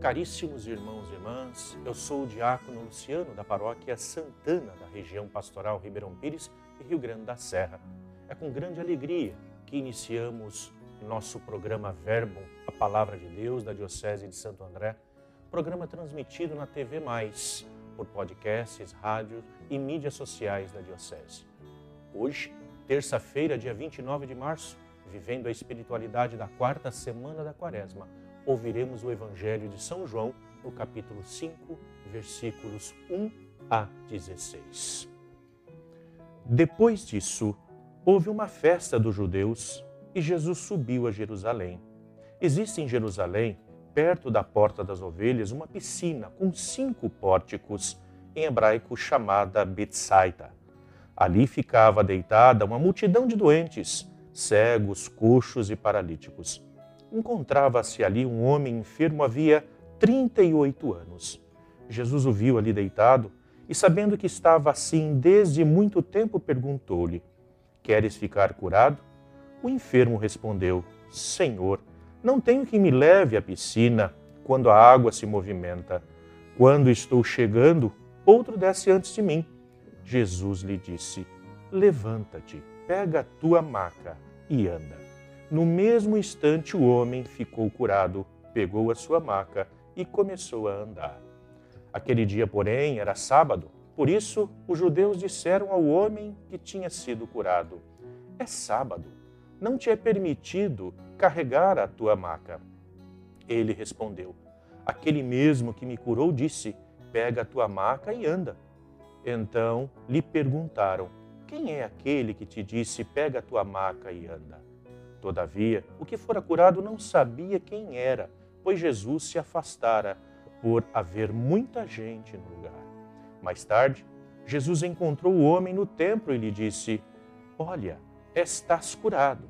Caríssimos irmãos e irmãs, eu sou o diácono Luciano da paróquia Santana, da região pastoral Ribeirão Pires e Rio Grande da Serra. É com grande alegria que iniciamos nosso programa Verbo, a Palavra de Deus da Diocese de Santo André, programa transmitido na TV Mais, por podcasts, rádios e mídias sociais da Diocese. Hoje, terça-feira, dia 29 de março, vivendo a espiritualidade da quarta semana da Quaresma, ouviremos o Evangelho de São João, no capítulo 5, versículos 1 a 16. Depois disso, houve uma festa dos judeus e Jesus subiu a Jerusalém. Existe em Jerusalém, perto da Porta das Ovelhas, uma piscina com cinco pórticos, em hebraico chamada Betsaida. Ali ficava deitada uma multidão de doentes, cegos, coxos e paralíticos encontrava-se ali um homem enfermo havia 38 anos. Jesus o viu ali deitado e, sabendo que estava assim desde muito tempo, perguntou-lhe: Queres ficar curado? O enfermo respondeu: Senhor, não tenho que me leve à piscina quando a água se movimenta. Quando estou chegando, outro desce antes de mim. Jesus lhe disse: Levanta-te, pega a tua maca e anda. No mesmo instante, o homem ficou curado, pegou a sua maca e começou a andar. Aquele dia, porém, era sábado, por isso os judeus disseram ao homem que tinha sido curado: É sábado, não te é permitido carregar a tua maca. Ele respondeu: Aquele mesmo que me curou disse: Pega a tua maca e anda. Então lhe perguntaram: Quem é aquele que te disse: Pega a tua maca e anda? Todavia, o que fora curado não sabia quem era, pois Jesus se afastara por haver muita gente no lugar. Mais tarde, Jesus encontrou o homem no templo e lhe disse: Olha, estás curado.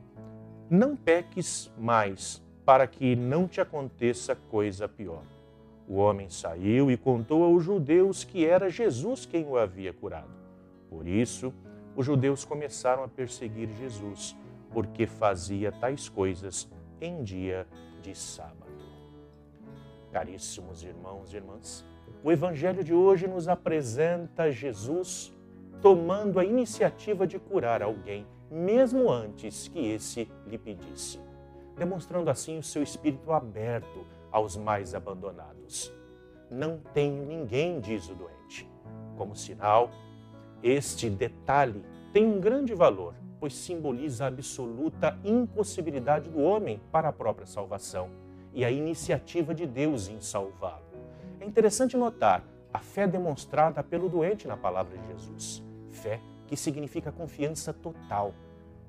Não peques mais, para que não te aconteça coisa pior. O homem saiu e contou aos judeus que era Jesus quem o havia curado. Por isso, os judeus começaram a perseguir Jesus porque fazia tais coisas em dia de sábado. Caríssimos irmãos e irmãs, o Evangelho de hoje nos apresenta Jesus tomando a iniciativa de curar alguém, mesmo antes que esse lhe pedisse, demonstrando assim o seu espírito aberto aos mais abandonados. Não tenho ninguém, diz o doente. Como sinal, este detalhe tem um grande valor pois simboliza a absoluta impossibilidade do homem para a própria salvação e a iniciativa de Deus em salvá-lo. É interessante notar a fé demonstrada pelo doente na palavra de Jesus. Fé que significa confiança total.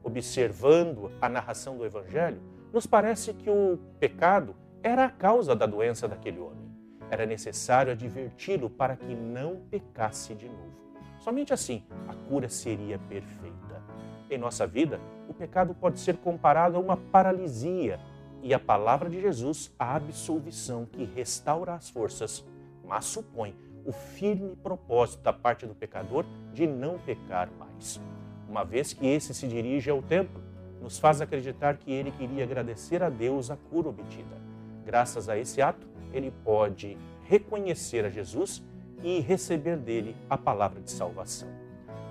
Observando a narração do Evangelho, nos parece que o pecado era a causa da doença daquele homem. Era necessário adverti-lo para que não pecasse de novo. Somente assim a cura seria perfeita. Em nossa vida, o pecado pode ser comparado a uma paralisia e a palavra de Jesus, a absolvição que restaura as forças, mas supõe o firme propósito da parte do pecador de não pecar mais. Uma vez que esse se dirige ao templo, nos faz acreditar que ele queria agradecer a Deus a cura obtida. Graças a esse ato, ele pode reconhecer a Jesus e receber dele a palavra de salvação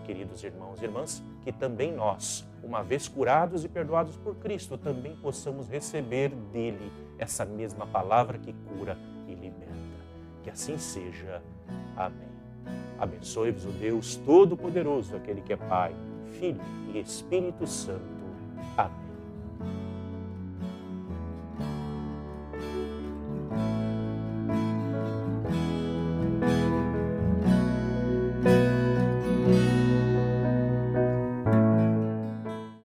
queridos irmãos e irmãs, que também nós, uma vez curados e perdoados por Cristo, também possamos receber dele essa mesma palavra que cura e liberta. Que assim seja. Amém. Abençoe-vos o Deus Todo-Poderoso, aquele que é Pai, Filho e Espírito Santo. Amém.